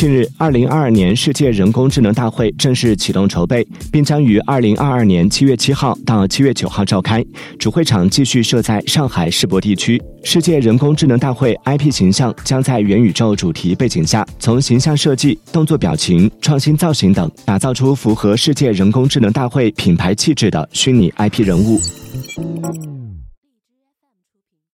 近日二零二二年世界人工智能大会正式启动筹备并将于二零二二年七月七号到七月九号召开。主会场继续设在上海世博地区。世界人工智能大会 ip 形象将在元宇宙主题背景下从形象设计动作表情创新造型等打造出符合世界人工智能大会品牌气质的虚拟 ip 人物。